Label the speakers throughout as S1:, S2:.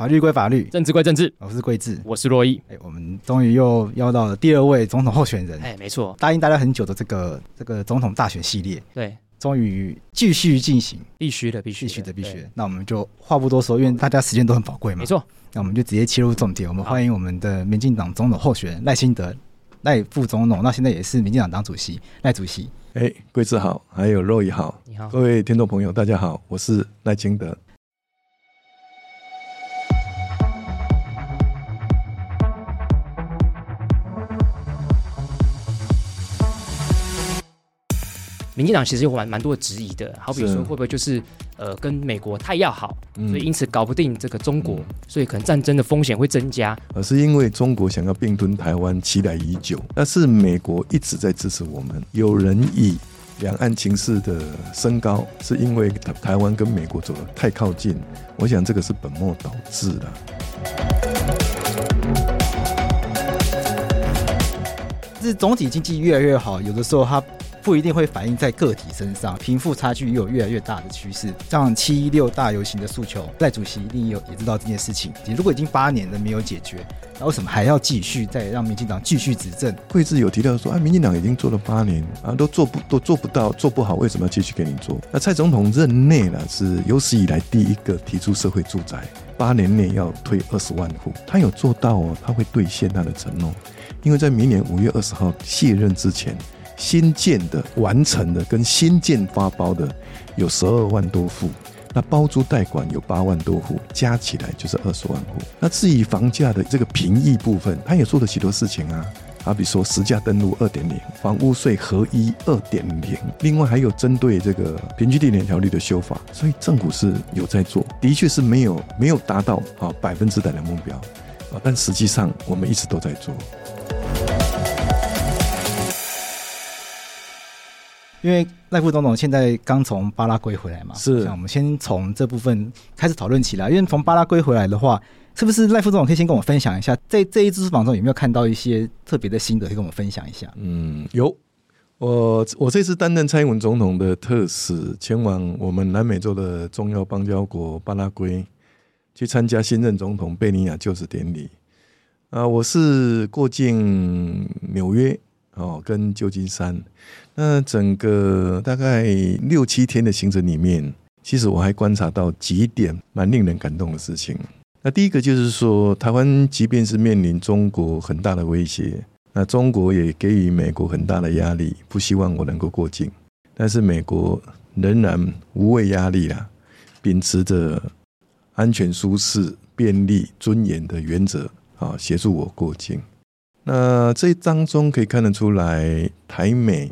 S1: 法律归法律，
S2: 政治归政治。
S1: 我是桂智，
S2: 我是洛伊。
S1: 哎，我们终于又邀到了第二位总统候选人。
S2: 哎，没错，
S1: 答应大家很久的这个这个总统大选系列，
S2: 对，
S1: 终于继续进行，
S2: 必须的，必须的，
S1: 必须的，必须。那我们就话不多说，因为大家时间都很宝贵嘛。
S2: 没错，
S1: 那我们就直接切入重点。我们欢迎我们的民进党总统候选人赖清德，赖副总统，那现在也是民进党党主席，赖主席。
S3: 哎，贵智好，还有洛伊好，
S2: 你好，
S3: 各位听众朋友，大家好，我是赖清德。
S2: 民进党其实有蛮蛮多的质疑的，好比说会不会就是呃跟美国太要好，所以因此搞不定这个中国，所以可能战争的风险会增加。
S3: 而是因为中国想要并吞台湾，期待已久，但是美国一直在支持我们。有人以两岸情势的升高，是因为台湾跟美国走得太靠近，我想这个是本末倒置的。
S1: 是总体经济越来越好，有的时候它。不一定会反映在个体身上，贫富差距也有越来越大的趋势。像七一六大游行的诉求，赖主席一定有也知道这件事情。你如果已经八年了没有解决，那为什么还要继续再让民进党继续执政？
S3: 贵志有提到说，啊，民进党已经做了八年啊，都做不都做不到，做不好，为什么要继续给你做？那蔡总统任内呢，是有史以来第一个提出社会住宅，八年内要推二十万户，他有做到哦，他会兑现他的承诺，因为在明年五月二十号卸任之前。新建的、完成的跟新建发包的有十二万多户，那包租代管有八万多户，加起来就是二十万户。那至于房价的这个平抑部分，他也做了许多事情啊，好比说实价登录二点零、房屋税合一二点零，另外还有针对这个平均地权条例的修法，所以政府是有在做，的确是没有没有达到啊百分之百的目标啊，但实际上我们一直都在做。
S1: 因为赖副总统现在刚从巴拉圭回来嘛，
S3: 是。
S1: 我们先从这部分开始讨论起来。因为从巴拉圭回来的话，是不是赖副总统可以先跟我分享一下，在这一次访中有没有看到一些特别的心得，可以跟我们分享一下？
S3: 嗯，有。我我这次担任蔡英文总统的特使，前往我们南美洲的重要邦交国巴拉圭，去参加新任总统贝尼亚就职典礼。啊，我是过境纽约。哦，跟旧金山，那整个大概六七天的行程里面，其实我还观察到几点蛮令人感动的事情。那第一个就是说，台湾即便是面临中国很大的威胁，那中国也给予美国很大的压力，不希望我能够过境，但是美国仍然无畏压力啦，秉持着安全、舒适、便利、尊严的原则啊，协助我过境。那这当中可以看得出来，台美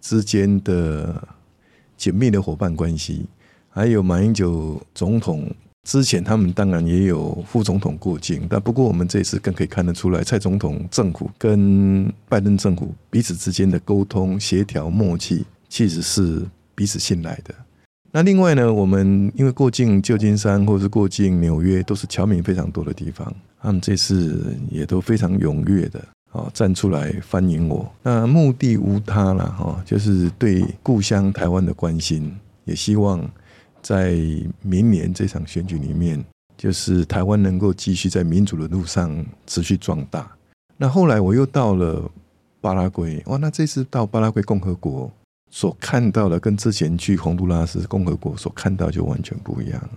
S3: 之间的紧密的伙伴关系，还有马英九总统之前，他们当然也有副总统过境，但不过我们这次更可以看得出来，蔡总统政府跟拜登政府彼此之间的沟通协调默契，其实是彼此信赖的。那另外呢，我们因为过境旧金山或是过境纽约，都是侨民非常多的地方。他们这次也都非常踊跃的好，站出来欢迎我。那目的无他了哈，就是对故乡台湾的关心，也希望在明年这场选举里面，就是台湾能够继续在民主的路上持续壮大。那后来我又到了巴拉圭，哇，那这次到巴拉圭共和国所看到的，跟之前去洪都拉斯共和国所看到就完全不一样。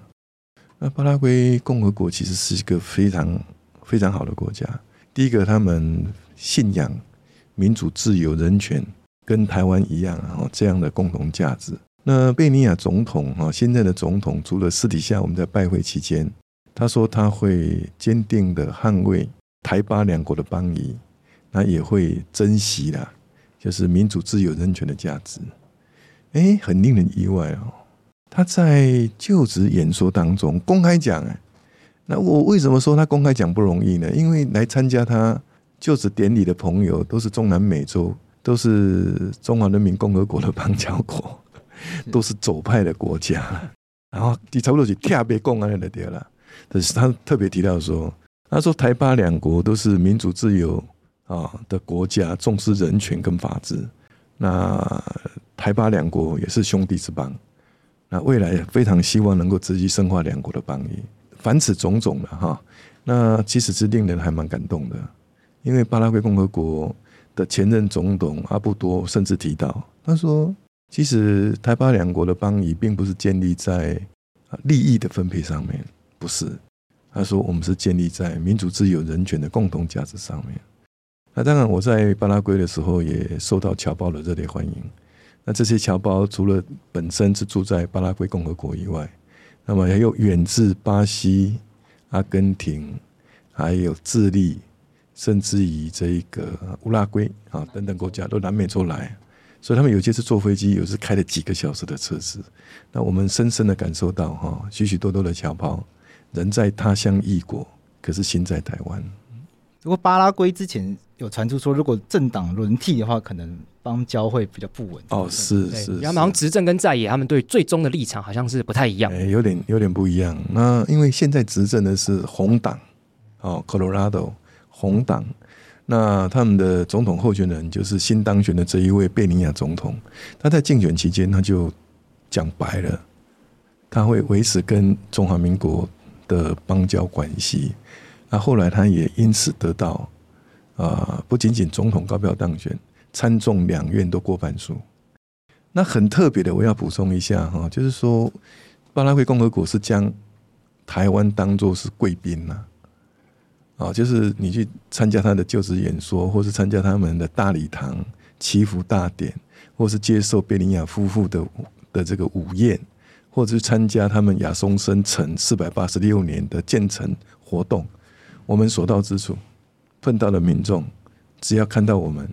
S3: 那巴拉圭共和国其实是一个非常非常好的国家。第一个，他们信仰民主、自由、人权跟台湾一样啊，这样的共同价值。那贝尼亚总统哈，现在的总统，除了私底下我们在拜会期间，他说他会坚定的捍卫台巴两国的邦谊，那也会珍惜啦，就是民主、自由、人权的价值。哎，很令人意外哦。他在就职演说当中公开讲，那我为什么说他公开讲不容易呢？因为来参加他就职典礼的朋友都是中南美洲，都是中华人民共和国的邦交国。都是左派的国家，然后你差不多是特别公安的对了。但是他特别提到说，他说台巴两国都是民主自由啊的国家，重视人权跟法治。那台巴两国也是兄弟之邦，那未来非常希望能够持续深化两国的邦谊。凡此种种的哈，那其实是令人还蛮感动的，因为巴拉圭共和国的前任总统阿布多甚至提到，他说。其实台巴两国的邦谊并不是建立在利益的分配上面，不是。他说我们是建立在民主、自由、人权的共同价值上面。那当然，我在巴拉圭的时候也受到侨胞的热烈欢迎。那这些侨胞除了本身是住在巴拉圭共和国以外，那么还有远至巴西、阿根廷，还有智利，甚至于这个乌拉圭啊等等国家都南美洲来。所以他们有些是坐飞机，有时开了几个小时的车子。那我们深深的感受到，哈，许许多多的侨胞人在他乡异国，可是心在台湾。
S1: 如果巴拉圭之前有传出说，如果政党轮替的话，可能邦交会比较不稳。
S3: 哦，是是，
S2: 然后好像执政跟在野，他们对最终的立场好像是不太一样。
S3: 哎，有点有点不一样。那因为现在执政的是红党，哦，Colorado 红党。那他们的总统候选人就是新当选的这一位贝尼亚总统，他在竞选期间他就讲白了，他会维持跟中华民国的邦交关系。那后来他也因此得到啊，不仅仅总统高票当选，参众两院都过半数。那很特别的，我要补充一下哈，就是说巴拉圭共和国是将台湾当作是贵宾呐。啊，就是你去参加他的就职演说，或是参加他们的大礼堂祈福大典，或是接受贝尼亚夫妇的的这个午宴，或者是参加他们亚松森城四百八十六年的建成活动，我们所到之处碰到的民众，只要看到我们，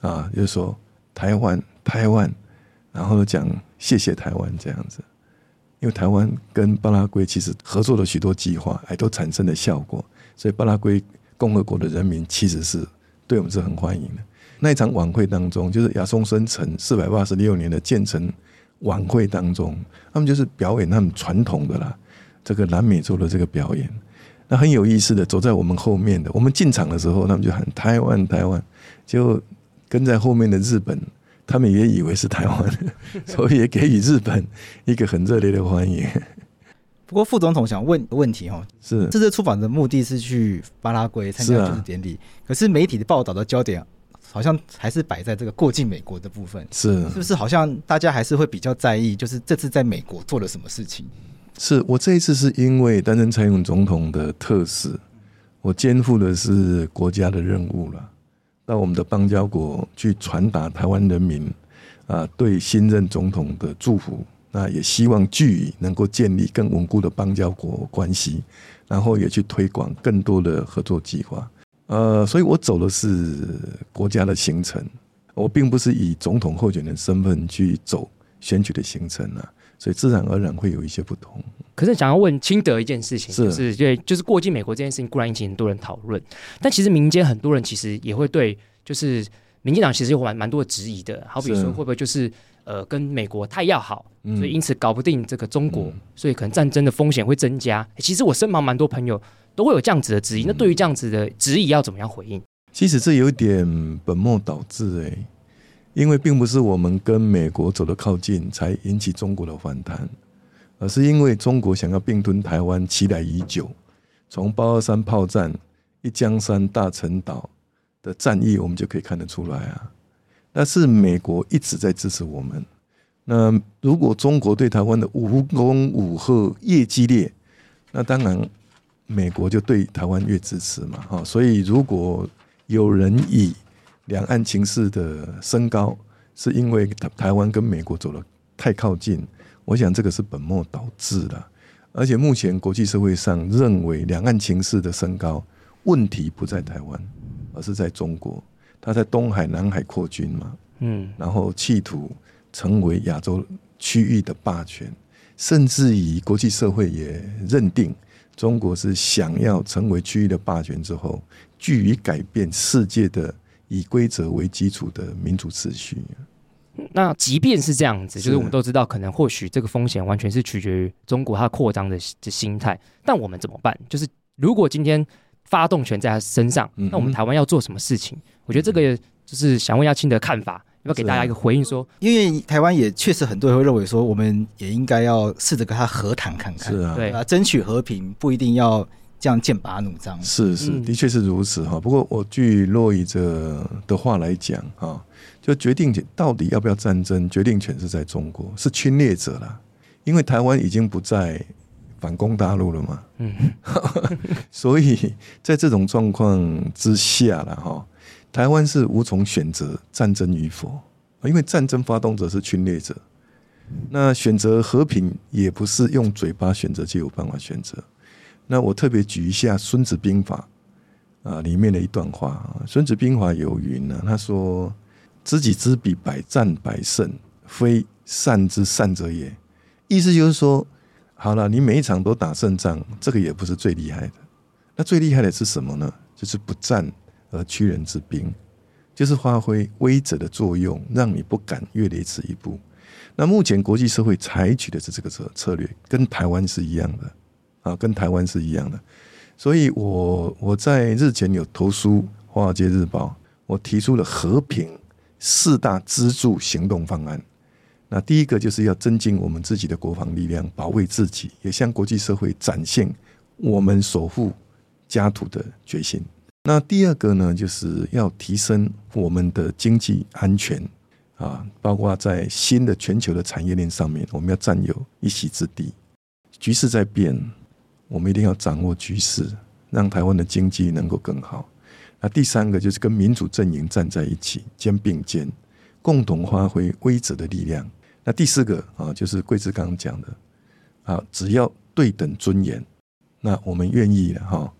S3: 啊，就是说台湾台湾，然后讲谢谢台湾这样子，因为台湾跟巴拉圭其实合作了许多计划，还都产生了效果。所以巴拉圭共和国的人民其实是对我们是很欢迎的。那一场晚会当中，就是亚松森城四百八十六年的建成晚会当中，他们就是表演他们传统的啦，这个南美洲的这个表演。那很有意思的，走在我们后面的，我们进场的时候，他们就喊台湾台湾，就跟在后面的日本，他们也以为是台湾，所以也给予日本一个很热烈的欢迎。
S1: 不过副总统想问问题哈，
S3: 是
S1: 这次出访的目的是去巴拉圭参加就是典礼，可是媒体的报道的焦点好像还是摆在这个过境美国的部分，
S3: 是
S1: 是不是？好像大家还是会比较在意，就是这次在美国做了什么事情？
S3: 是我这一次是因为担任蔡英文总统的特使，我肩负的是国家的任务了，到我们的邦交国去传达台湾人民啊对新任总统的祝福。那也希望据以能够建立更稳固的邦交国关系，然后也去推广更多的合作计划。呃，所以我走的是国家的行程，我并不是以总统候选人身份去走选举的行程啊，所以自然而然会有一些不同。
S2: 可是想要问清德一件事情，就是对，就是过境美国这件事情固然引起很多人讨论，但其实民间很多人其实也会对，就是民进党其实有蛮蛮多的质疑的，好比说会不会就是。呃，跟美国太要好，所以因此搞不定这个中国，嗯、所以可能战争的风险会增加。其实我身旁蛮多朋友都会有这样子的质疑。嗯、那对于这样子的质疑，要怎么样回应？
S3: 其实这有点本末倒置哎，因为并不是我们跟美国走得靠近才引起中国的反弹，而是因为中国想要并吞台湾期待已久，从八二三炮战、一江山、大陈岛的战役，我们就可以看得出来啊。那是美国一直在支持我们。那如果中国对台湾的无攻无吓越激烈，那当然美国就对台湾越支持嘛。哈，所以如果有人以两岸情势的升高是因为台台湾跟美国走得太靠近，我想这个是本末倒置的。而且目前国际社会上认为两岸情势的升高，问题不在台湾，而是在中国。他在东海、南海扩军嘛，嗯，然后企图成为亚洲区域的霸权，甚至以国际社会也认定中国是想要成为区域的霸权之后，据以改变世界的以规则为基础的民主秩序。
S2: 那即便是这样子，就是我们都知道，可能或许这个风险完全是取决于中国它扩张的的心态。但我们怎么办？就是如果今天发动权在他身上，那我们台湾要做什么事情？我觉得这个就是想问一下清的看法，要不要给大家一个回应说？
S1: 因为台湾也确实很多人会认为说，我们也应该要试着跟他和谈看看，
S3: 是啊，
S1: 对啊，争取和平不一定要这样剑拔弩张。
S3: 是是，的确是如此哈。不过我据洛伊者的话来讲哈。就决定权到底要不要战争，决定权是在中国，是侵略者了。因为台湾已经不再反攻大陆了嘛，嗯，所以在这种状况之下了哈，台湾是无从选择战争与否，因为战争发动者是侵略者，那选择和平也不是用嘴巴选择就有办法选择。那我特别举一下《孙子兵法》啊里面的一段话，《孙子兵法》有云呢，他说。知己知彼，百战百胜，非善之善者也。意思就是说，好了，你每一场都打胜仗，这个也不是最厉害的。那最厉害的是什么呢？就是不战而屈人之兵，就是发挥威者的作用，让你不敢越雷池一步。那目前国际社会采取的是这个策策略，跟台湾是一样的啊，跟台湾是一样的。所以我我在日前有投书《华尔街日报》，我提出了和平。四大支柱行动方案，那第一个就是要增进我们自己的国防力量，保卫自己，也向国际社会展现我们守护家土的决心。那第二个呢，就是要提升我们的经济安全啊，包括在新的全球的产业链上面，我们要占有一席之地。局势在变，我们一定要掌握局势，让台湾的经济能够更好。那第三个就是跟民主阵营站在一起，肩并肩，共同发挥威则的力量。那第四个啊，就是桂枝刚刚讲的啊，只要对等尊严，那我们愿意哈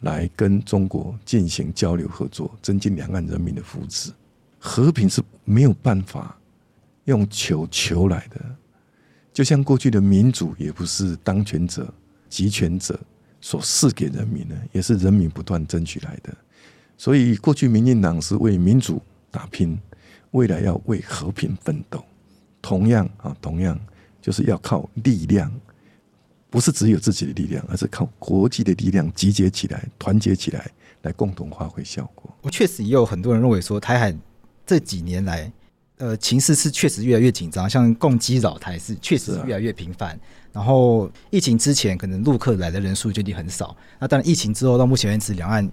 S3: 来跟中国进行交流合作，增进两岸人民的福祉。和平是没有办法用求求来的，就像过去的民主也不是当权者、集权者所赐给人民的，也是人民不断争取来的。所以，过去民进党是为民主打拼，未来要为和平奋斗。同样啊，同样就是要靠力量，不是只有自己的力量，而是靠国际的力量集结起来、团结起来，来共同发挥效果。
S1: 我确实也有很多人认为说，台海这几年来，呃，情势是确实越来越紧张，像共机扰台是确实是越来越频繁。然后疫情之前，可能陆客来的人数就已经很少。那当然，疫情之后到目前为止，两岸。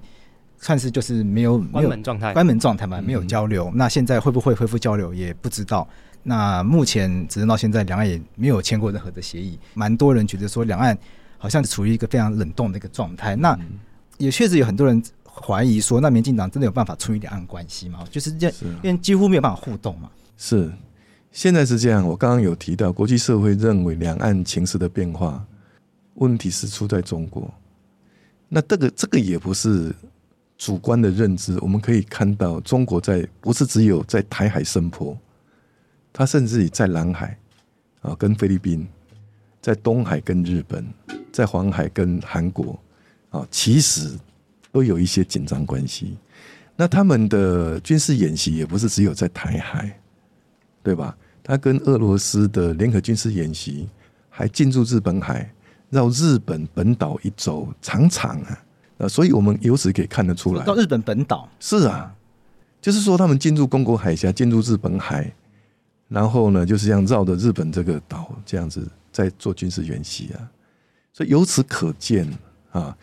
S1: 算是就是没有关门状态，关门状态嘛，没有交流。嗯、那现在会不会恢复交流也不知道。那目前直到现在，两岸也没有签过任何的协议。蛮多人觉得说，两岸好像处于一个非常冷冻的一个状态。那也确实有很多人怀疑说，那民进党真的有办法处理两岸关系吗？就是这样，因为几乎没有办法互动嘛。
S3: 是，现在是这样。我刚刚有提到，国际社会认为两岸情势的变化，问题是出在中国。那这个这个也不是。主观的认知，我们可以看到，中国在不是只有在台海生波，它甚至在南海啊，跟菲律宾，在东海跟日本，在黄海跟韩国啊，其实都有一些紧张关系。那他们的军事演习也不是只有在台海，对吧？他跟俄罗斯的联合军事演习还进入日本海，绕日本本岛一周，长长啊。所以我们由此可以看得出来，
S1: 到日本本岛
S3: 是啊，就是说他们进入公国海峡，进入日本海，然后呢，就是这样绕着日本这个岛这样子在做军事演习啊。所以由此可见啊，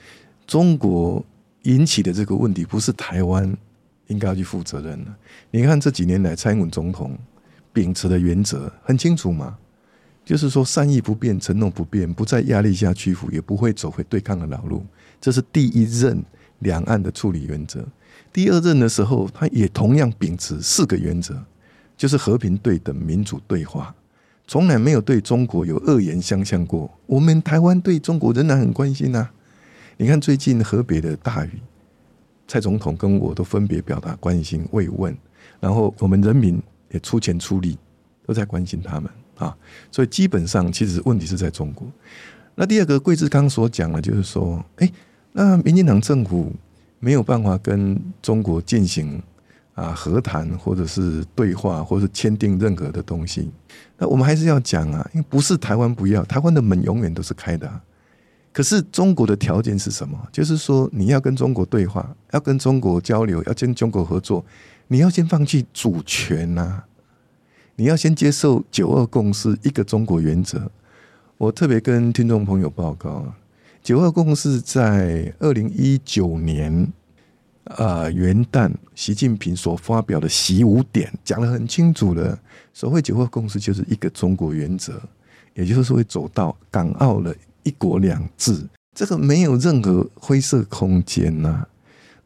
S3: 中国引起的这个问题不是台湾应该要去负责任的。你看这几年来，蔡英文总统秉持的原则很清楚嘛，就是说善意不变，承诺不变，不在压力下屈服，也不会走回对抗的老路。这是第一任两岸的处理原则。第二任的时候，他也同样秉持四个原则：就是和平对等、民主对话，从来没有对中国有恶言相向过。我们台湾对中国仍然很关心啊！你看最近河北的大雨，蔡总统跟我都分别表达关心慰问，然后我们人民也出钱出力，都在关心他们啊。所以基本上，其实问题是在中国。那第二个，桂枝刚所讲的，就是说，哎，那民进党政府没有办法跟中国进行啊和谈，或者是对话，或者是签订任何的东西。那我们还是要讲啊，因为不是台湾不要，台湾的门永远都是开的。可是中国的条件是什么？就是说你要跟中国对话，要跟中国交流，要跟中国合作，你要先放弃主权呐，你要先接受九二共识，一个中国原则。我特别跟听众朋友报告，九二共识在二零一九年啊元旦，习近平所发表的习五点讲得很清楚了。所谓九二共识就是一个中国原则，也就是说会走到港澳的一国两制，这个没有任何灰色空间呐。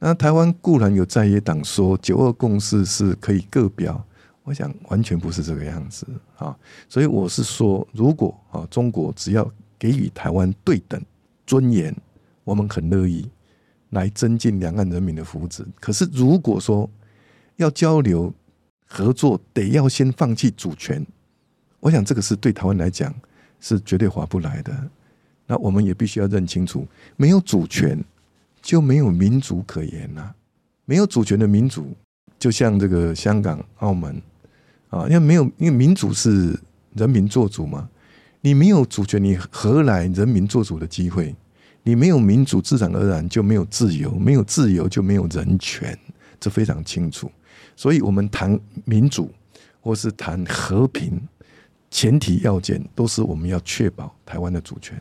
S3: 那台湾固然有在野党说九二共识是可以各表。我想完全不是这个样子啊，所以我是说，如果啊中国只要给予台湾对等尊严，我们很乐意来增进两岸人民的福祉。可是如果说要交流合作，得要先放弃主权，我想这个是对台湾来讲是绝对划不来的。那我们也必须要认清楚，没有主权就没有民主可言呐，没有主权的民主，就像这个香港、澳门。啊，因为没有，因为民主是人民做主嘛，你没有主权，你何来人民做主的机会？你没有民主，自然而然就没有自由，没有自由就没有人权，这非常清楚。所以，我们谈民主或是谈和平，前提要件都是我们要确保台湾的主权。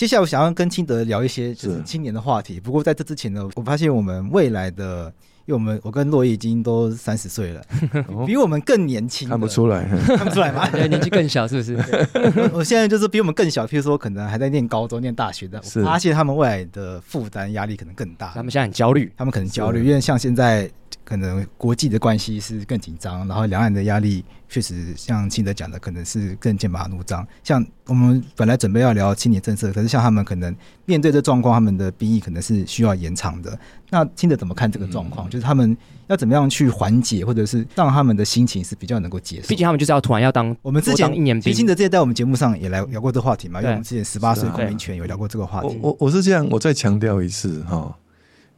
S1: 接下来，我想要跟清德聊一些就是青年的话题。不过，在这之前呢，我发现我们未来的。因为我们我跟洛伊已经都三十岁了，比我们更年轻，
S3: 看不出来，
S1: 看不出来吗？
S2: 年纪更小是不是？
S1: 我现在就是比我们更小，譬如说可能还在念高中、念大学的，我发现他们未来的负担压力可能更大，
S2: 他们现在很焦虑，
S1: 他们可能焦虑，因为像现在。可能国际的关系是更紧张，然后两岸的压力确实像清德讲的，可能是更剑拔弩张。像我们本来准备要聊青年政策，可是像他们可能面对这状况，他们的兵役可能是需要延长的。那清德怎么看这个状况？嗯、就是他们要怎么样去缓解，或者是让他们的心情是比较能够接受？毕
S2: 竟他们就是要突然要当
S1: 我们之前
S2: 一年兵。
S1: 清德之前在我们节目上也来聊过这个话题嘛？因为我们之前十八岁公民权有聊过这个话题。
S3: 我我我是这样，我再强调一次哈。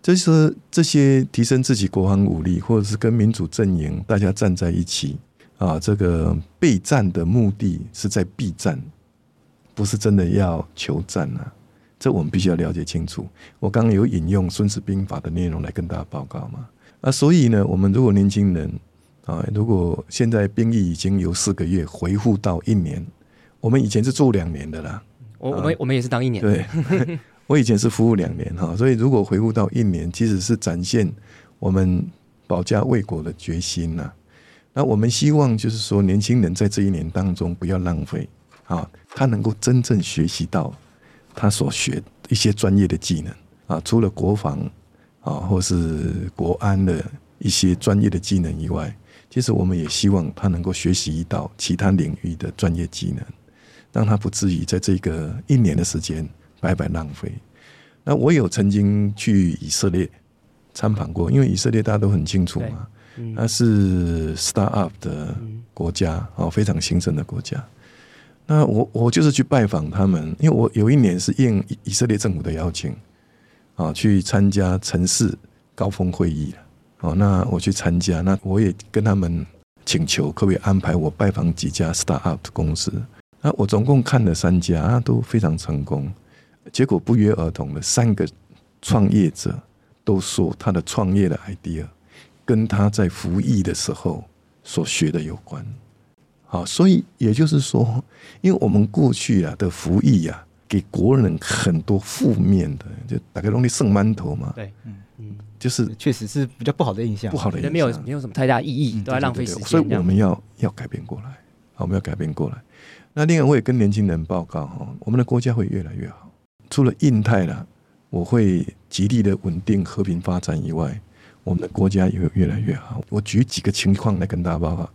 S3: 就是这些提升自己国防武力，或者是跟民主阵营大家站在一起啊，这个备战的目的是在避战，不是真的要求战啊。这我们必须要了解清楚。我刚刚有引用《孙子兵法》的内容来跟大家报告嘛。啊，所以呢，我们如果年轻人啊，如果现在兵役已经由四个月回复到一年，我们以前是做两年的啦。
S2: 我我们我们也是当一年。
S3: 对。我以前是服务两年哈，所以如果回复到一年，其实是展现我们保家卫国的决心呐。那我们希望就是说，年轻人在这一年当中不要浪费啊，他能够真正学习到他所学一些专业的技能啊，除了国防啊或是国安的一些专业的技能以外，其实我们也希望他能够学习到其他领域的专业技能，让他不至于在这个一年的时间。白白浪费。那我有曾经去以色列参访过，因为以色列大家都很清楚嘛，那是 start up 的国家哦，非常兴盛的国家。那我我就是去拜访他们，因为我有一年是应以色列政府的邀请啊，去参加城市高峰会议哦，那我去参加，那我也跟他们请求，可不可以安排我拜访几家 start up 的公司？那我总共看了三家，都非常成功。结果不约而同的，三个创业者都说他的创业的 idea 跟他在服役的时候所学的有关。好，所以也就是说，因为我们过去啊的服役啊，给国人很多负面的，就大概容易剩馒头嘛。
S2: 对，嗯嗯，
S1: 就是确实是比较不好的印象，
S3: 不好的印象，
S2: 没有没有什么太大意义，都在浪费时间。
S3: 所以我们要要改变过来，好，我们要改变过来。那另外，我也跟年轻人报告哈，我们的国家会越来越好。除了印太啦，我会极力的稳定和平发展以外，我们的国家也会越来越好。我举几个情况来跟大家报告。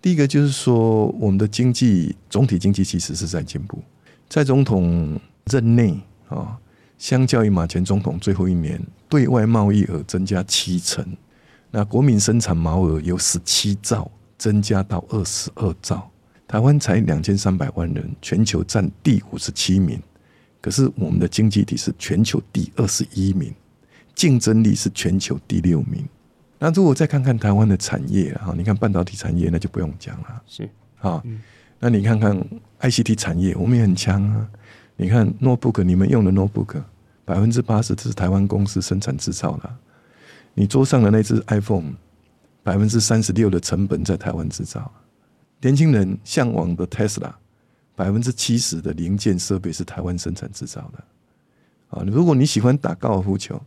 S3: 第一个就是说，我们的经济总体经济其实是在进步。在总统任内啊，相较于马前总统最后一年，对外贸易额增加七成，那国民生产毛额由十七兆增加到二十二兆。台湾才两千三百万人，全球占第五十七名，可是我们的经济体是全球第二十一名。竞争力是全球第六名。那如果再看看台湾的产业啊，你看半导体产业，那就不用讲了。
S2: 是
S3: 啊，那你看看 ICT 产业，我们也很强啊。你看 notebook，你们用的 notebook，百分之八十都是台湾公司生产制造的。你桌上的那只 iPhone，百分之三十六的成本在台湾制造。年轻人向往的 Tesla，百分之七十的零件设备是台湾生产制造的。啊，如果你喜欢打高尔夫球。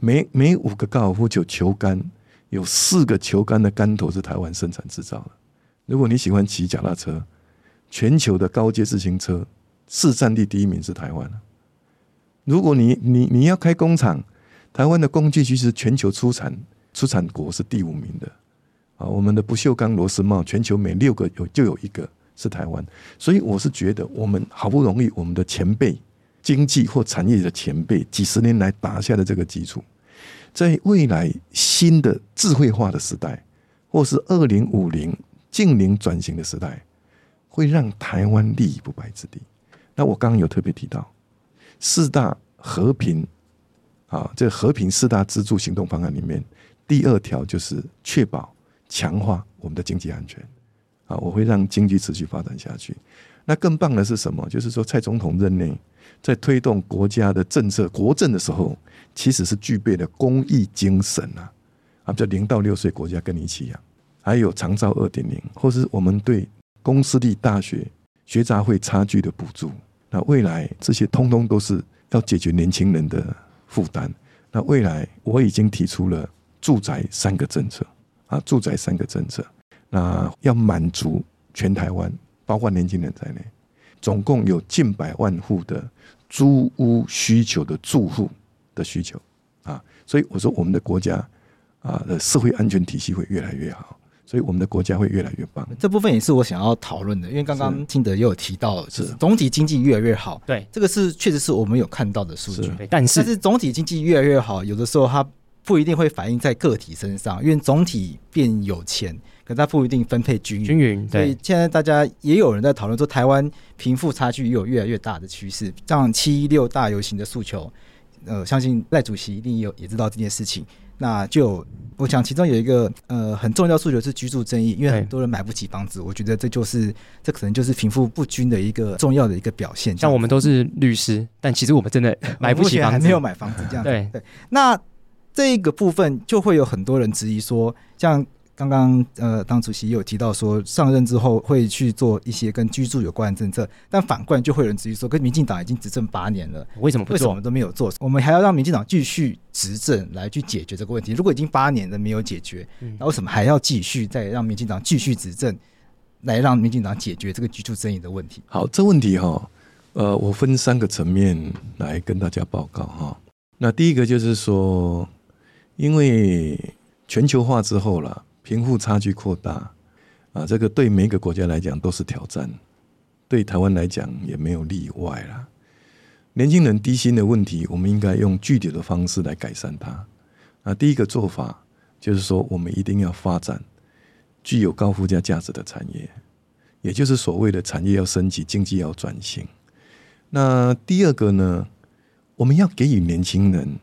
S3: 每每五个高尔夫球球杆，有四个球杆的杆头是台湾生产制造的。如果你喜欢骑脚踏车，全球的高阶自行车市占地第一名是台湾。如果你你你要开工厂，台湾的工具其实全球出产出产国是第五名的。啊，我们的不锈钢螺丝帽，全球每六个有就有一个是台湾。所以我是觉得，我们好不容易我们的前辈。经济或产业的前辈几十年来打下的这个基础，在未来新的智慧化的时代，或是二零五零近零转型的时代，会让台湾立于不败之地。那我刚刚有特别提到四大和平啊，这和平四大支柱行动方案里面，第二条就是确保强化我们的经济安全啊，我会让经济持续发展下去。那更棒的是什么？就是说蔡总统任内。在推动国家的政策国政的时候，其实是具备了公益精神啊！啊，叫零到六岁国家跟你一起养，还有长照二点零，或是我们对公私立大学学杂费差距的补助。那未来这些通通都是要解决年轻人的负担。那未来我已经提出了住宅三个政策啊，住宅三个政策，那要满足全台湾，包括年轻人在内，总共有近百万户的。租屋需求的住户的需求啊，所以我说我们的国家啊的社会安全体系会越来越好，所以我们的国家会越来越棒。
S1: 这部分也是我想要讨论的，因为刚刚金德也有提到，是总体经济越来越好。对，这个是确实是我们有看到的数据，但是但是总体经济越来越好，有的时候它不一定会反映在个体身上，因为总体变有钱。可它不一定分配均匀，均匀。所以现在大家也有人在讨论说，台湾贫富差距也有越来越大的趋势。像七一六大游行的诉求，呃，相信赖主席一定有也知道这件事情。那就我想，其中有一个呃很重要的诉求是居住正义，因为很多人买不起房子。我觉得这就是这可能就是贫富不均的一个重要的一个表现。
S2: 像我们都是律师，但其实我们真的买不起房子，
S1: 还没有买房子这样。对对。那这个部分就会有很多人质疑说，像。刚刚呃，党主席也有提到说，上任之后会去做一些跟居住有关的政策，但反过来就会有人质疑说，跟民进党已经执政八年了，
S2: 为什么不做？
S1: 为什么我们都没有做？我们还要让民进党继续执政来去解决这个问题？如果已经八年了没有解决，那为什么还要继续再让民进党继续执政，来让民进党解决这个居住争议的问题？
S3: 好，这问题哈，呃，我分三个层面来跟大家报告哈。那第一个就是说，因为全球化之后了。贫富差距扩大，啊，这个对每一个国家来讲都是挑战，对台湾来讲也没有例外啦。年轻人低薪的问题，我们应该用具体的方式来改善它。啊，第一个做法就是说，我们一定要发展具有高附加价值的产业，也就是所谓的产业要升级，经济要转型。那第二个呢，我们要给予年轻人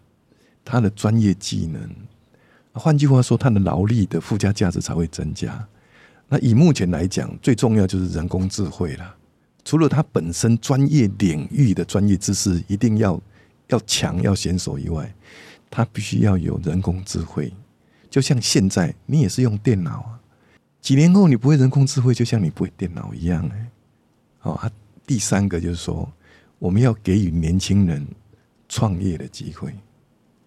S3: 他的专业技能。换句话说，它的劳力的附加价值才会增加。那以目前来讲，最重要就是人工智慧了。除了它本身专业领域的专业知识一定要要强要娴熟以外，它必须要有人工智慧。就像现在你也是用电脑啊，几年后你不会人工智慧，就像你不会电脑一样哎。好啊，第三个就是说，我们要给予年轻人创业的机会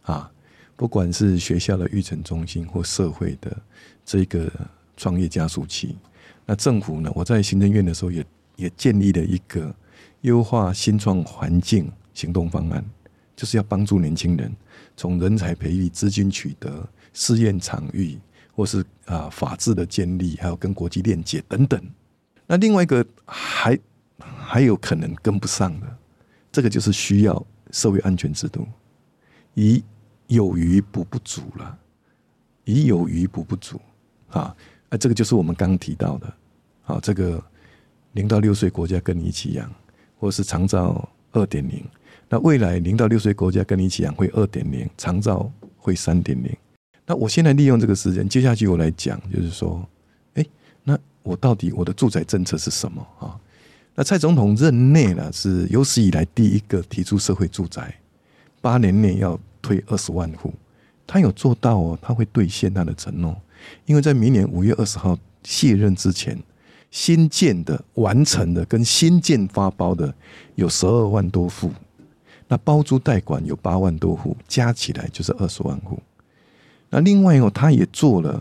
S3: 啊。不管是学校的育成中心或社会的这个创业加速器，那政府呢？我在行政院的时候也也建立了一个优化新创环境行动方案，就是要帮助年轻人从人才培育、资金取得、试验场域，或是啊法治的建立，还有跟国际链接等等。那另外一个还还有可能跟不上的，这个就是需要社会安全制度，以有余补不足了，以有余补不足啊，啊，这个就是我们刚刚提到的，啊，这个零到六岁国家跟你一起养，或是长照二点零，那未来零到六岁国家跟你一起养会二点零，长照会三点零。那我现在利用这个时间，接下去我来讲，就是说，哎，那我到底我的住宅政策是什么啊？那蔡总统任内呢，是有史以来第一个提出社会住宅，八年内要推二十万户，他有做到哦，他会兑现他的承诺，因为在明年五月二十号卸任之前，新建的完成的跟新建发包的有十二万多户，那包租代管有八万多户，加起来就是二十万户。那另外哦，他也做了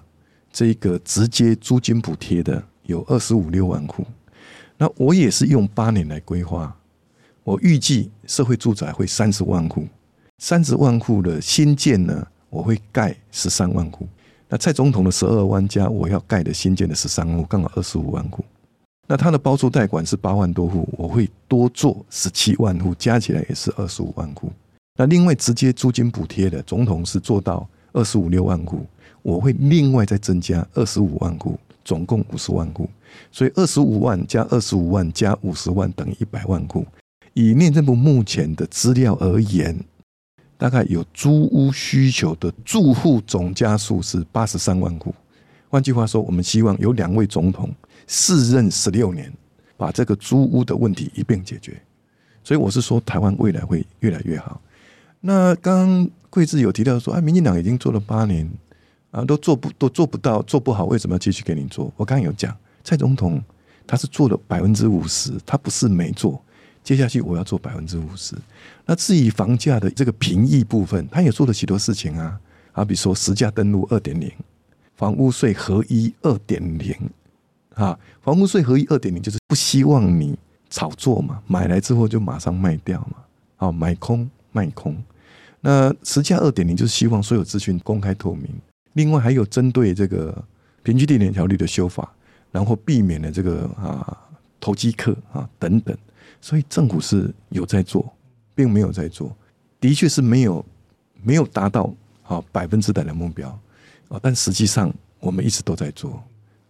S3: 这个直接租金补贴的，有二十五六万户。那我也是用八年来规划，我预计社会住宅会三十万户，三十万户的新建呢，我会盖十三万户。那蔡总统的十二万加我要盖的新建的十三万户，刚好二十五万户。那他的包租代管是八万多户，我会多做十七万户，加起来也是二十五万户。那另外直接租金补贴的，总统是做到。二十五六万户，我会另外再增加二十五万户，总共五十万户。所以二十五万加二十五万加五十万等于一百万户。以内政部目前的资料而言，大概有租屋需求的住户总家数是八十三万户。换句话说，我们希望有两位总统四任十六年，把这个租屋的问题一并解决。所以我是说，台湾未来会越来越好。那刚贵志有提到说，啊，民进党已经做了八年，啊，都做不都做不到，做不好，为什么要继续给你做？我刚刚有讲，蔡总统他是做了百分之五十，他不是没做。接下去我要做百分之五十。那至于房价的这个平抑部分，他也做了许多事情啊，啊，比如说实价登录二点零，房屋税合一二点零，啊，房屋税合一二点零就是不希望你炒作嘛，买来之后就马上卖掉嘛，啊，买空卖空。那实价二点零就是希望所有资讯公开透明，另外还有针对这个平均地权条例的修法，然后避免了这个啊投机客啊等等，所以政府是有在做，并没有在做，的确是没有没有达到啊百分之百的目标啊，但实际上我们一直都在做，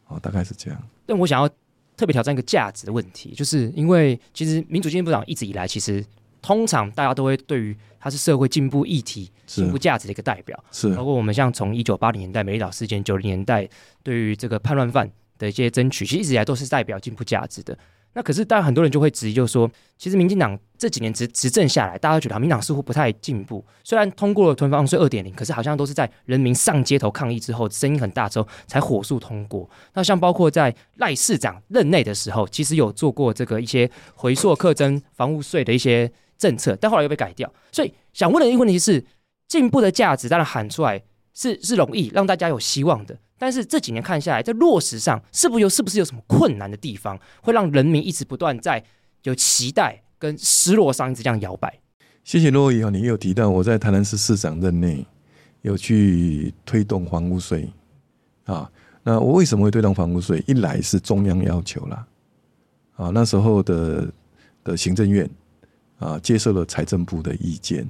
S3: 啊，大概是这样。
S2: 但我想要特别挑战一个价值的问题，就是因为其实民主进步党一直以来其实。通常大家都会对于它是社会进步议题、进步价值的一个代表，
S3: 是
S2: 包括我们像从一九八零年代美丽岛事件、九零年代对于这个叛乱犯的一些争取，其实一直以来都是代表进步价值的。那可是，当然很多人就会质疑，就是说，其实民进党这几年执执政下来，大家都觉得民进党似乎不太进步。虽然通过了囤房税二点零，可是好像都是在人民上街头抗议之后，声音很大之后才火速通过。那像包括在赖市长任内的时候，其实有做过这个一些回溯课征房屋税的一些。政策，但后来又被改掉，所以想问的一个问题是：进步的价值当然喊出来是是容易让大家有希望的，但是这几年看下来，在落实上是不是有是不是有什么困难的地方，会让人民一直不断在有期待跟失落上一直这样摇摆？
S3: 谢谢珞亦，你有提到我在台南市市长任内有去推动房屋税啊，那我为什么会推动房屋税？一来是中央要求啦，啊，那时候的的行政院。啊，接受了财政部的意见，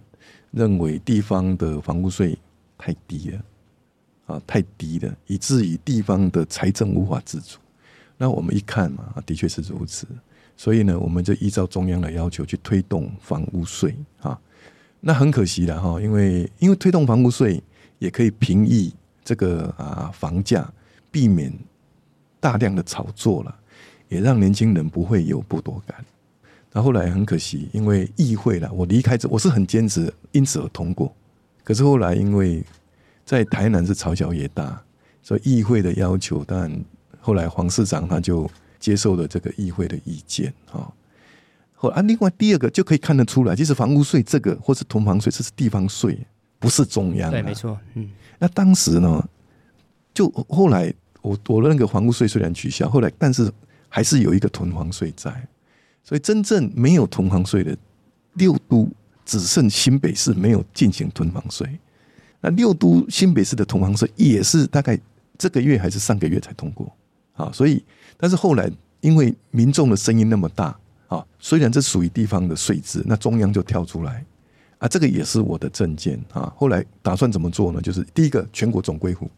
S3: 认为地方的房屋税太低了，啊，太低了，以至于地方的财政无法自主。那我们一看嘛，的确是如此。所以呢，我们就依照中央的要求去推动房屋税啊。那很可惜了哈，因为因为推动房屋税也可以平抑这个啊房价，避免大量的炒作了，也让年轻人不会有剥夺感。那后来很可惜，因为议会了，我离开这，我是很坚持，因此而通过。可是后来因为在台南是朝小野大，所以议会的要求，但后来黄市长他就接受了这个议会的意见啊。后啊，另外第二个就可以看得出来，其实房屋税这个或是囤房税，这是地方税，不是中央。
S2: 对，没错。嗯。
S3: 那当时呢，就后来我我的那个房屋税虽然取消，后来但是还是有一个囤房税在。所以真正没有囤房税的六都只剩新北市没有进行囤房税。那六都新北市的囤房税也是大概这个月还是上个月才通过啊，所以但是后来因为民众的声音那么大啊，虽然这属于地方的税制，那中央就跳出来啊，这个也是我的政见啊。后来打算怎么做呢？就是第一个全国总归户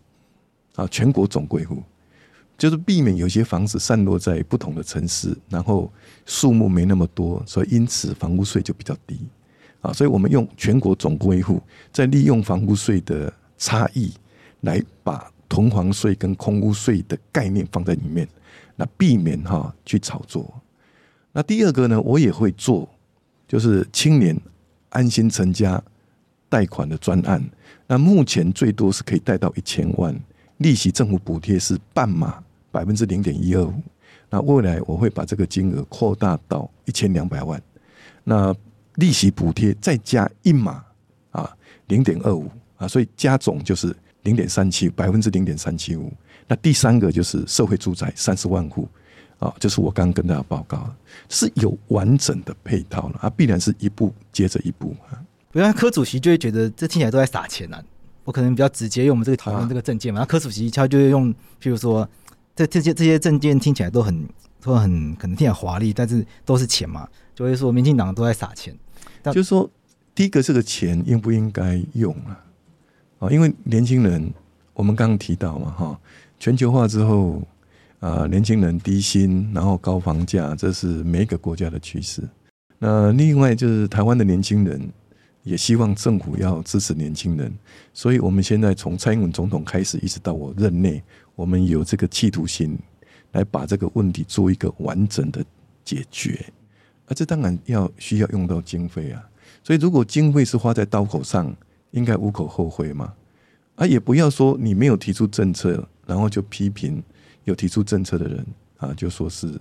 S3: 啊，全国总归户。就是避免有些房子散落在不同的城市，然后数目没那么多，所以因此房屋税就比较低啊。所以我们用全国总归户，再利用房屋税的差异，来把囤房税跟空屋税的概念放在里面，那避免哈去炒作。那第二个呢，我也会做，就是青年安心成家贷款的专案。那目前最多是可以贷到一千万，利息政府补贴是半码。百分之零点一二五，那未来我会把这个金额扩大到一千两百万，那利息补贴再加一码啊，零点二五啊，所以加总就是零点三七，百分之零点三七五。那第三个就是社会住宅三十万户啊，就是我刚刚跟大家报告，是有完整的配套了啊，必然是一步接着一步啊。
S1: 不然柯主席就会觉得这听起来都在撒钱啊。我可能比较直接，因为我们这个讨论这个证件嘛，那柯主席他就会用，譬如说。这这些这些证件听起来都很都很可能听起来华丽，但是都是钱嘛，就会说民进党都在撒钱。
S3: 就是说，第一个这个钱应不应该用啊？啊，因为年轻人，我们刚刚提到嘛，哈，全球化之后啊，年轻人低薪，然后高房价，这是每一个国家的趋势。那另外就是台湾的年轻人也希望政府要支持年轻人，所以我们现在从蔡英文总统开始，一直到我任内。我们有这个企图心，来把这个问题做一个完整的解决，啊，这当然要需要用到经费啊。所以如果经费是花在刀口上，应该无可厚非嘛。啊，也不要说你没有提出政策，然后就批评有提出政策的人啊，就说是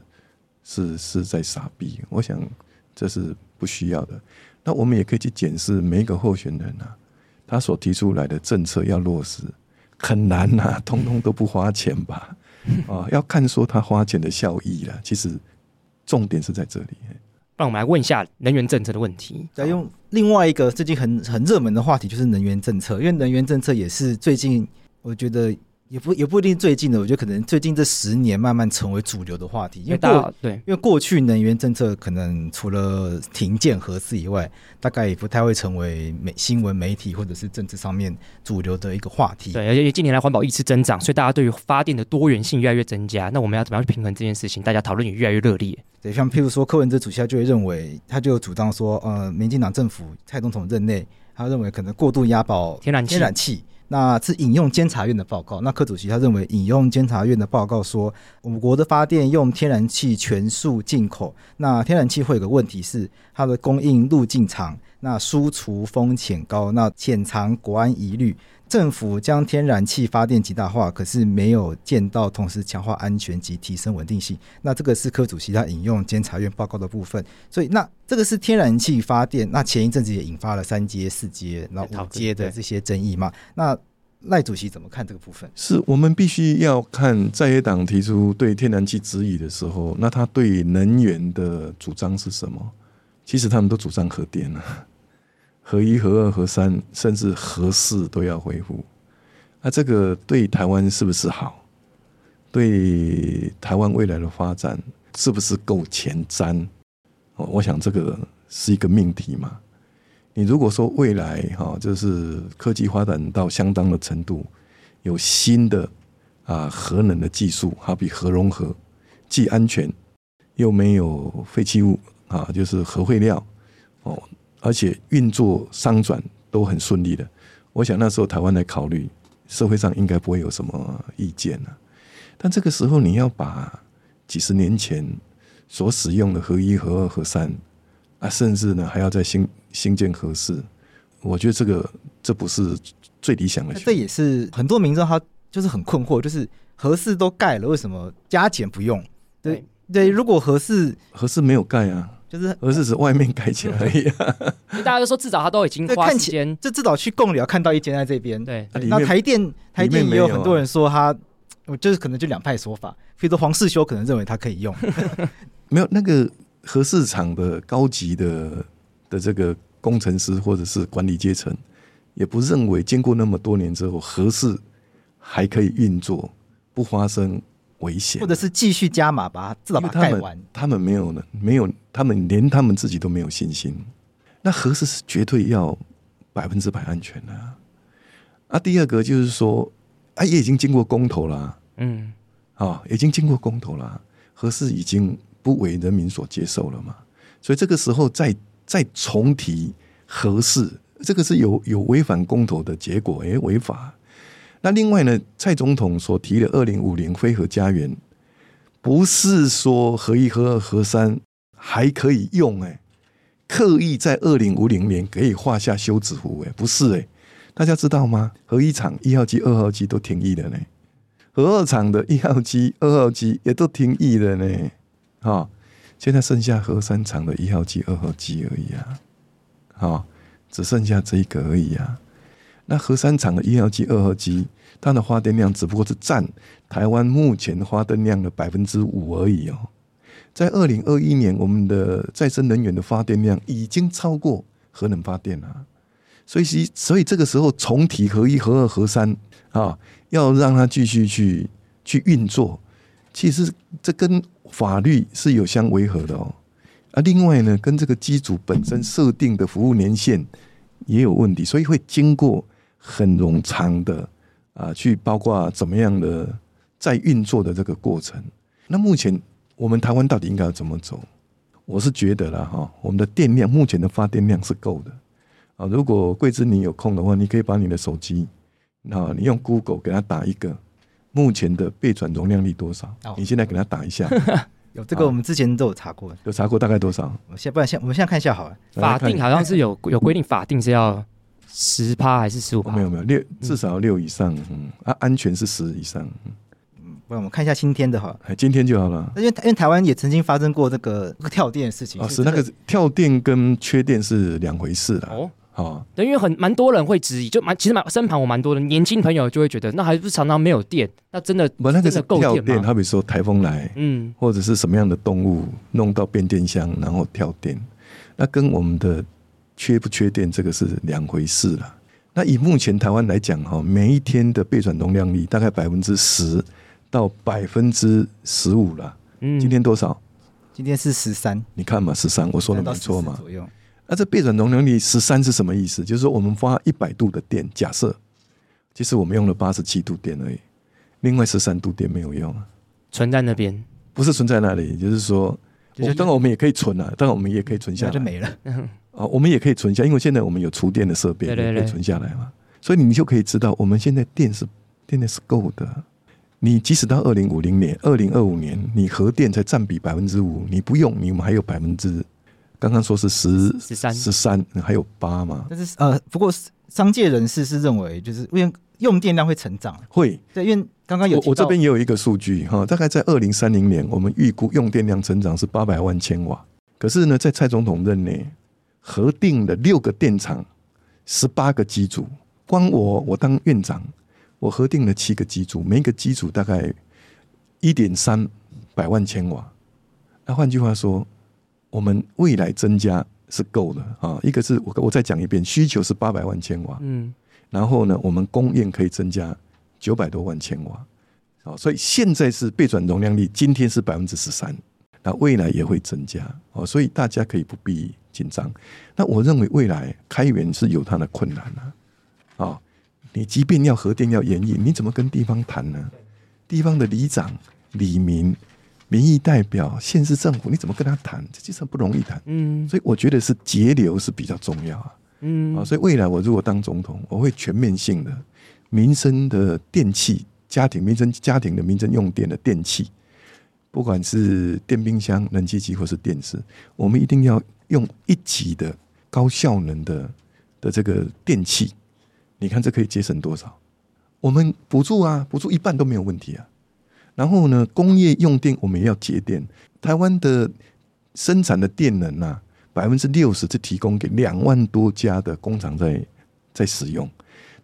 S3: 是是在傻逼。我想这是不需要的。那我们也可以去检视每一个候选人啊，他所提出来的政策要落实。很难呐、啊，通通都不花钱吧？啊，要看说他花钱的效益了。其实重点是在这里。
S2: 让我们来问一下能源政策的问题。
S1: 再用另外一个最近很很热门的话题，就是能源政策。因为能源政策也是最近我觉得。也不也不一定最近的，我觉得可能最近这十年慢慢成为主流的话题，因为过对，因为过去能源政策可能除了停建核四以外，大概也不太会成为媒新闻媒体或者是政治上面主流的一个话题。
S2: 对，而且近年来环保意识增长，所以大家对于发电的多元性越来越增加。那我们要怎么样去平衡这件事情？大家讨论也越来越热烈。
S1: 对，像譬如说柯文哲主席他就会认为，他就主张说，呃，民进党政府蔡总统任内，他认为可能过度押宝天然气。天然气那是引用监察院的报告。那柯主席他认为，引用监察院的报告说，我国的发电用天然气全数进口。那天然气会有个问题是，它的供应路径长，那输出风险高，那潜藏国安疑虑。政府将天然气发电极大化，可是没有见到同时强化安全及提升稳定性。那这个是柯主席他引用监察院报告的部分。所以，那这个是天然气发电。那前一阵子也引发了三阶、四阶、然后五阶的这些争议嘛。那赖主席怎么看这个部分？
S3: 是我们必须要看在野党提出对天然气质疑的时候，那他对能源的主张是什么？其实他们都主张核电啊。核一、核二、核三，甚至核四都要恢复，那这个对台湾是不是好？对台湾未来的发展是不是够前瞻？我想这个是一个命题嘛。你如果说未来哈，就是科技发展到相当的程度，有新的啊核能的技术，好比核融合，既安全又没有废弃物啊，就是核废料哦。而且运作商转都很顺利的，我想那时候台湾来考虑，社会上应该不会有什么意见了。但这个时候你要把几十年前所使用的合一、合二、合三啊，甚至呢还要再新新建合四，我觉得这个这不是最理想的。
S1: 这也是很多民众他就是很困惑，就是合四都盖了，为什么加减不用？对对，如果合四
S3: 合四没有盖啊。
S1: 就是，
S3: 而是指外面盖起来而已、啊。
S2: 大家都说至少他都已经花时间，
S1: 这至少去贡寮看到一间在这边。
S2: 对，
S1: 那台电台电也有很多人说他，我就是可能就两派说法。比如说黄世修可能认为他可以用，
S3: 没有那个核四厂的高级的的这个工程师或者是管理阶层，也不认为经过那么多年之后，核四还可以运作，不发生危险，
S1: 或者是继续加码，把它至少把它盖完。
S3: 他们没有呢，没有，他们连他们自己都没有信心。那核四是绝对要百分之百安全的啊。啊，第二个就是说，啊，也已经经过公投了啊，
S2: 嗯，
S3: 啊，已经经过公投了，核四已经不为人民所接受了嘛。所以这个时候再再重提核四，这个是有有违反公投的结果，诶，违法。那另外呢，蔡总统所提的二零五零非核家园，不是说核一、核二、核三还可以用，诶，刻意在二零五零年可以画下休止符，诶，不是，诶，大家知道吗？核一厂一号机、二号机都停役了呢，核二厂的一号机、二号机也都停役了呢，啊。现在剩下核三厂的一号机、二号机而已啊，好，只剩下这一个而已啊。那核三厂的一号机、二号机，它的发电量只不过是占台湾目前发电量的百分之五而已哦。在二零二一年，我们的再生能源的发电量已经超过核能发电了。所以，所以这个时候重提核一、核二、核三啊，要让它继续去去运作，其实这跟法律是有相违和的哦，啊，另外呢，跟这个机组本身设定的服务年限也有问题，所以会经过很冗长的啊，去包括怎么样的在运作的这个过程。那目前我们台湾到底应该要怎么走？我是觉得啦哈，我们的电量目前的发电量是够的啊。如果桂芝你有空的话，你可以把你的手机啊，你用 Google 给它打一个。目前的备转容量率多少？你现在给他打一下。
S1: 有这个，我们之前都有查过，
S3: 有查过大概多少？
S1: 我现不然现我们现在看一下好了。
S2: 法定好像是有有规定，法定是要十趴还是十五趴？
S3: 没有没有六，至少六以上。嗯啊，安全是十以上。
S1: 嗯，不然我们看一下今天的哈。
S3: 哎，今天就好了。
S1: 因为因为台湾也曾经发生过这个跳电的事情。
S3: 哦，是那个跳电跟缺电是两回事的。
S2: 哦。哦，对，因为很蛮多人会质疑，就蛮其实蛮身旁我蛮多的年轻朋友就会觉得，那还不是常常没有电，那真的
S3: 不那个是跳电，好比说台风来，嗯，或者是什么样的动物弄到变电箱，然后跳电，那跟我们的缺不缺电这个是两回事了。那以目前台湾来讲，哈，每一天的备转容量率大概百分之十到百分之十五了。嗯，今天多少？
S1: 今天是十三。
S3: 你看嘛，十三，我说的没错嘛。那这备转容量率十三是什么意思？就是说我们发一百度的电，假设其实我们用了八十七度电而已，另外十三度电没有用啊，
S2: 存在那边，
S3: 不是存在那里，就是说，当然我们也可以存啊，当然我们也可以存下来，
S1: 就没了
S3: 啊，我们也可以存下，因为现在我们有储电的设备，可以存下来嘛，所以你就可以知道，我们现在电是电力是够的。你即使到二零五零年、二零二五年，你核电才占比百分之五，你不用，你们还有百分之。刚刚说是十十三十三，还有八嘛？
S1: 但是呃，不过商界人士是认为，就是因为用电量会成长，
S3: 会
S1: 对，因为刚刚有
S3: 我我这边也有一个数据哈，大概在二零三零年，我们预估用电量成长是八百万千瓦。可是呢，在蔡总统任内，核定的六个电厂，十八个机组，光我我当院长，我核定了七个机组，每一个机组大概一点三百万千瓦。那换句话说。我们未来增加是够的啊，一个是我我再讲一遍，需求是八百万千瓦，嗯，然后呢，我们供应可以增加九百多万千瓦，哦，所以现在是备转容量率，今天是百分之十三，那未来也会增加哦，所以大家可以不必紧张。那我认为未来开源是有它的困难啊，啊，你即便要核电要延役，你怎么跟地方谈呢？地方的里长、里民。民意代表、县市政府，你怎么跟他谈？这其实不容易谈。嗯，所以我觉得是节流是比较重要啊。嗯，啊，所以未来我如果当总统，我会全面性的民生的电器、家庭民生家庭的民生用电的电器，不管是电冰箱、冷气机或是电视，我们一定要用一级的高效能的的这个电器。你看这可以节省多少？我们补助啊，补助一半都没有问题啊。然后呢，工业用电我们也要节电。台湾的生产的电能啊，百分之六十是提供给两万多家的工厂在在使用。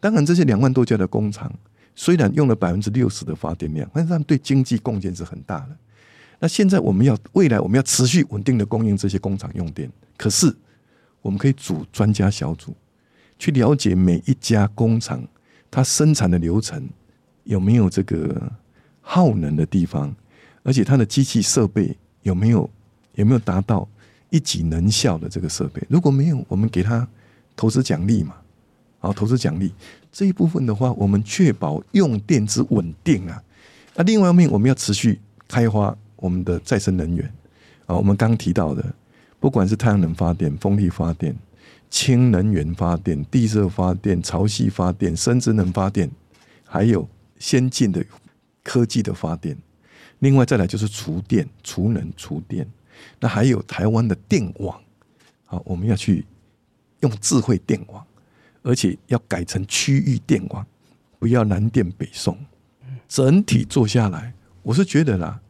S3: 当然，这些两万多家的工厂虽然用了百分之六十的发电量，但是他们对经济贡献是很大的。那现在我们要未来我们要持续稳定的供应这些工厂用电，可是我们可以组专家小组，去了解每一家工厂它生产的流程有没有这个耗能的地方，而且它的机器设备有没有有没有达到一级能效的这个设备。如果没有，我们给他投资奖励嘛，好，投资奖励这一部分的话，我们确保用电之稳定啊。那另外一方面，我们要持续开发我们的再生能源啊。我们刚提到的，不管是太阳能发电、风力发电、氢能源发电、地热发电、潮汐发电、生殖能发电，还有先进的科技的发电。另外再来就是储电、储能、储电。那还有台湾的电网，好，我们要去用智慧电网，而且要改成区域电网，不要南电北送。整体做下来，我是觉得啦，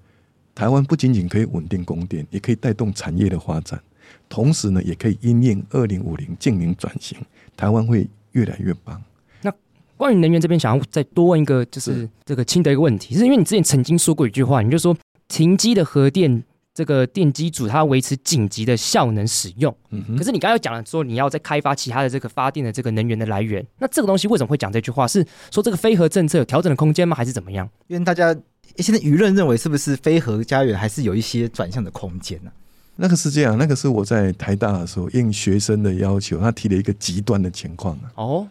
S3: 台湾不仅仅可以稳定供电，也可以带动产业的发展，同时呢，也可以因应二零五零净零转型，台湾会越来越棒。
S2: 那关于能源这边，想要再多问一个，就是这个清德一个问题，是因为你之前曾经说过一句话，你就说停机的核电。这个电机组它维持紧急的效能使用，嗯，可是你刚刚讲了说你要再开发其他的这个发电的这个能源的来源，那这个东西为什么会讲这句话？是说这个非核政策有调整的空间吗？还是怎么样？
S1: 因为大家现在舆论认为是不是非核家园还是有一些转向的空间呢？
S3: 那个是这样，那个是我在台大的时候应学生的要求，他提了一个极端的情况啊，哦，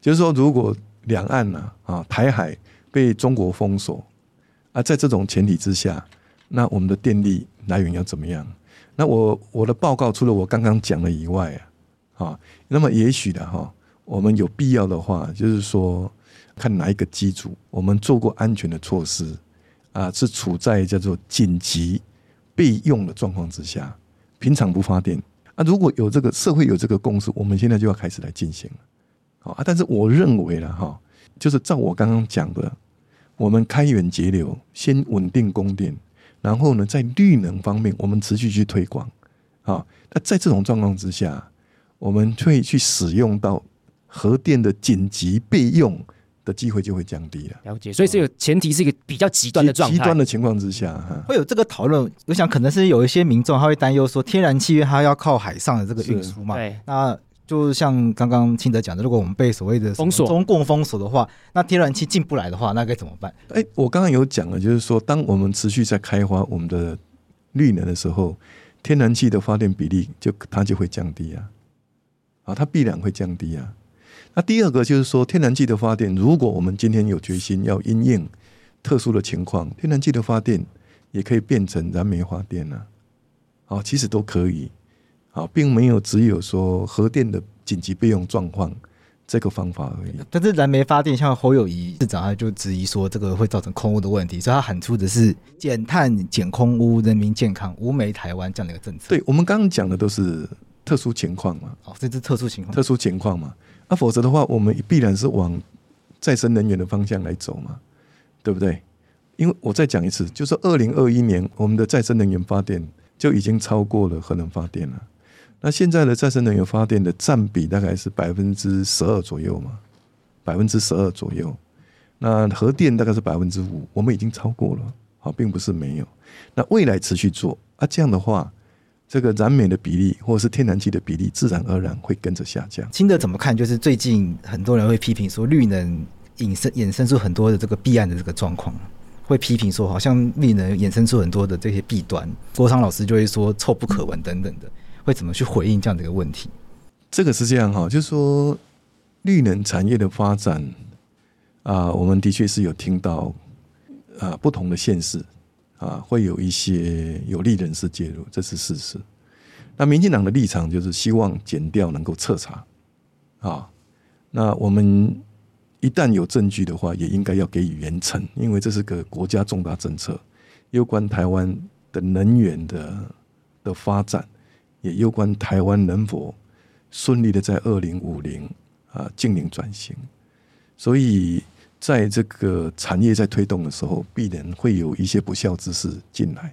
S3: 就是说如果两岸呢啊台海被中国封锁啊，在这种前提之下，那我们的电力。来源要怎么样？那我我的报告除了我刚刚讲的以外啊，啊，那么也许的哈，我们有必要的话，就是说看哪一个机组，我们做过安全的措施啊，是处在叫做紧急备用的状况之下，平常不发电啊。如果有这个社会有这个共识，我们现在就要开始来进行了，好啊。但是我认为了哈，就是照我刚刚讲的，我们开源节流，先稳定供电。然后呢，在绿能方面，我们持续去推广，啊，那在这种状况之下，我们会去使用到核电的紧急备用的机会就会降低了。
S2: 了解，所以这个前提是一个比较极端的状态。
S3: 极端的情况之下，
S1: 会有这个讨论。我想可能是有一些民众他会担忧说，天然气因为它要靠海上的这个运输嘛，对，那。就像刚刚清德讲的，如果我们被所谓的封锁、中共封锁的话，那天然气进不来的话，那该怎么办？
S3: 哎，我刚刚有讲了，就是说，当我们持续在开发我们的绿能的时候，天然气的发电比例就它就会降低啊，啊，它必然会降低啊。那第二个就是说，天然气的发电，如果我们今天有决心要因应特殊的情况，天然气的发电也可以变成燃煤发电啊，好，其实都可以。啊，并没有只有说核电的紧急备用状况这个方法而已。
S1: 但是燃煤发电，像侯友宜市长他就质疑说，这个会造成空污的问题，所以他喊出的是减碳、减空污、人民健康、无煤台湾这样的一个政策。
S3: 对，我们刚刚讲的都是特殊情况嘛。
S1: 哦，这是特殊情况，
S3: 特殊情况嘛。那、啊、否则的话，我们必然是往再生能源的方向来走嘛，对不对？因为我再讲一次，就是二零二一年我们的再生能源发电就已经超过了核能发电了。那现在的再生能源发电的占比大概是百分之十二左右嘛，百分之十二左右。那核电大概是百分之五，我们已经超过了，好，并不是没有。那未来持续做啊，这样的话，这个燃煤的比例或者是天然气的比例，自然而然会跟着下降。
S1: 清德怎么看？就是最近很多人会批评说，绿能引申衍生出很多的这个弊案的这个状况，会批评说，好像绿能衍生出很多的这些弊端。郭昌老师就会说，臭不可闻等等的。会怎么去回应这样的一个问题？
S3: 这个是这样哈，就是说绿能产业的发展啊，我们的确是有听到啊不同的县市啊会有一些有利人士介入，这是事实。那民进党的立场就是希望减掉能够彻查啊。那我们一旦有证据的话，也应该要给予严惩，因为这是个国家重大政策，攸关台湾的能源的的发展。也攸关台湾能否顺利的在二零五零啊净零转型，所以在这个产业在推动的时候，必然会有一些不肖之事进来。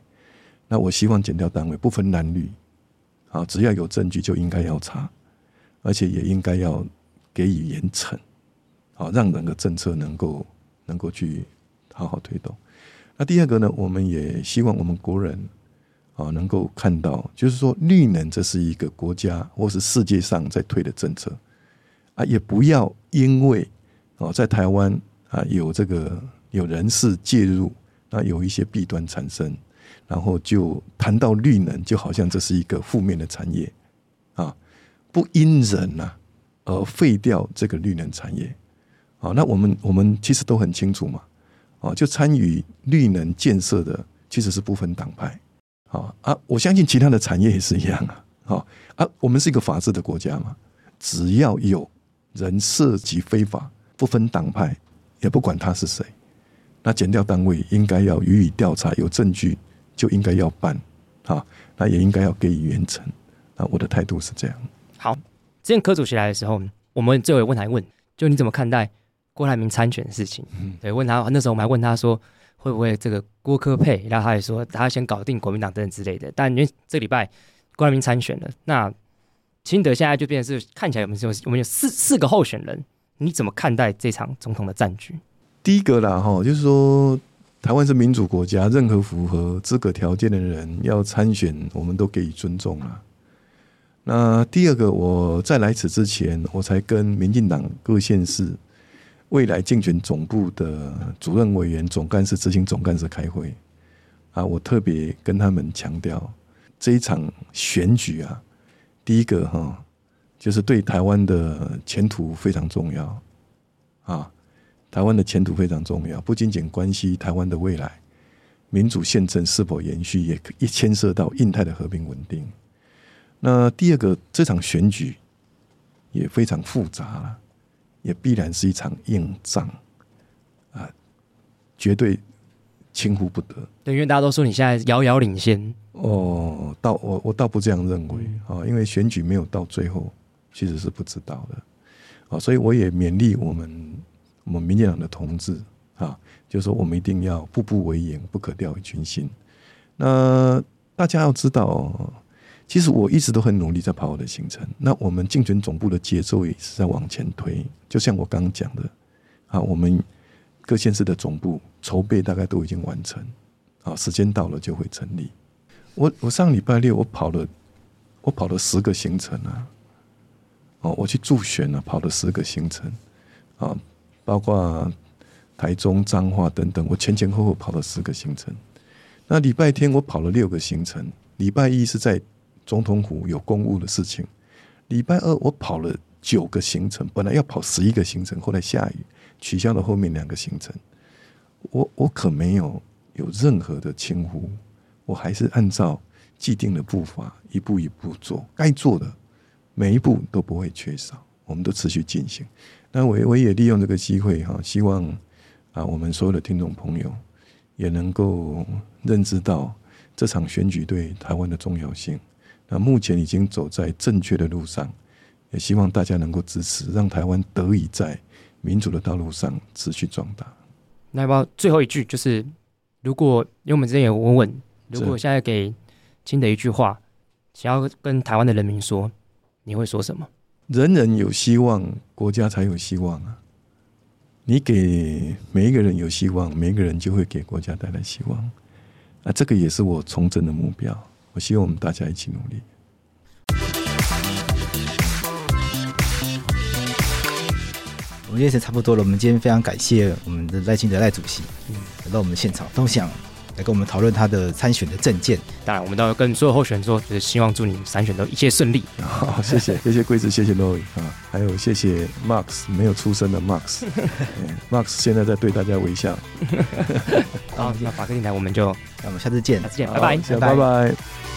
S3: 那我希望减掉单位不分男女，啊，只要有证据就应该要查，而且也应该要给予严惩，好让整个政策能够能够去好好推动。那第二个呢，我们也希望我们国人啊，能够看到，就是说绿能这是一个国家或是世界上在推的政策啊，也不要因为哦在台湾啊有这个有人事介入，那有一些弊端产生，然后就谈到绿能，就好像这是一个负面的产业啊，不因人呐而废掉这个绿能产业啊。那我们我们其实都很清楚嘛，啊，就参与绿能建设的其实是不分党派。啊啊！我相信其他的产业也是一样啊。好啊，我们是一个法治的国家嘛，只要有人涉及非法，不分党派，也不管他是谁，那检调单位应该要予以调查，有证据就应该要办啊，那也应该要给予严惩。那我的态度是这样。
S2: 好，之前柯主席来的时候，我们最后问他问，就你怎么看待郭台铭参选的事情？嗯，对，问他那时候我们还问他说。会不会这个郭科配？然后他也说他先搞定国民党等等之类的。但因为这礼拜郭台铭参选了，那清德现在就变成是看起来我们有我们有四四个候选人，你怎么看待这场总统的战局？
S3: 第一个啦，哈，就是说台湾是民主国家，任何符合资格条件的人要参选，我们都给予尊重了。那第二个，我在来此之前，我才跟民进党各县市。未来竞选总部的主任委员、总干事、执行总干事开会啊，我特别跟他们强调，这一场选举啊，第一个哈，就是对台湾的前途非常重要啊，台湾的前途非常重要，不仅仅关系台湾的未来民主宪政是否延续，也也牵涉到印太的和平稳定。那第二个，这场选举也非常复杂了。也必然是一场硬仗啊，绝对轻忽不得。
S2: 对，因为大家都说你现在遥遥领先。
S3: 哦，倒我我倒不这样认为啊，因为选举没有到最后，其实是不知道的啊，所以我也勉励我们我们民进党的同志啊，就是说我们一定要步步为营，不可掉以轻心。那大家要知道。其实我一直都很努力在跑我的行程。那我们竞选总部的节奏也是在往前推。就像我刚刚讲的，啊，我们各县市的总部筹备大概都已经完成，啊，时间到了就会成立。我我上礼拜六我跑了，我跑了十个行程啊，哦，我去助选了，跑了十个行程，啊，包括台中、彰化等等，我前前后后跑了十个行程。那礼拜天我跑了六个行程，礼拜一是在。总统府有公务的事情，礼拜二我跑了九个行程，本来要跑十一个行程，后来下雨取消了后面两个行程。我我可没有有任何的轻忽，我还是按照既定的步伐一步一步做，该做的每一步都不会缺少，我们都持续进行。那我我也利用这个机会哈，希望啊我们所有的听众朋友也能够认知到这场选举对台湾的重要性。那目前已经走在正确的路上，也希望大家能够支持，让台湾得以在民主的道路上持续壮大。
S2: 那要不要最后一句就是，如果因为我们之前也问问，如果现在给清德一句话，想要跟台湾的人民说，你会说什么？
S3: 人人有希望，国家才有希望啊！你给每一个人有希望，每一个人就会给国家带来希望。啊，这个也是我从政的目标。我希望我们大家一起努力。
S1: 我们今天差不多了，我们今天非常感谢我们的赖清德赖主席来到我们的现场，都想来跟我们讨论他的参选的证件。
S2: 当然，我们都要跟所有候选人说，就是希望祝你参选都一切顺利。
S3: 好，谢谢，谢谢贵子，谢谢 Lori 啊，还有谢谢 Max 没有出声的 Max，Max 现在在对大家微笑。
S2: 好，那法克电台我们就，
S1: 那我们下次见，
S2: 下次见，拜拜，
S3: 拜拜。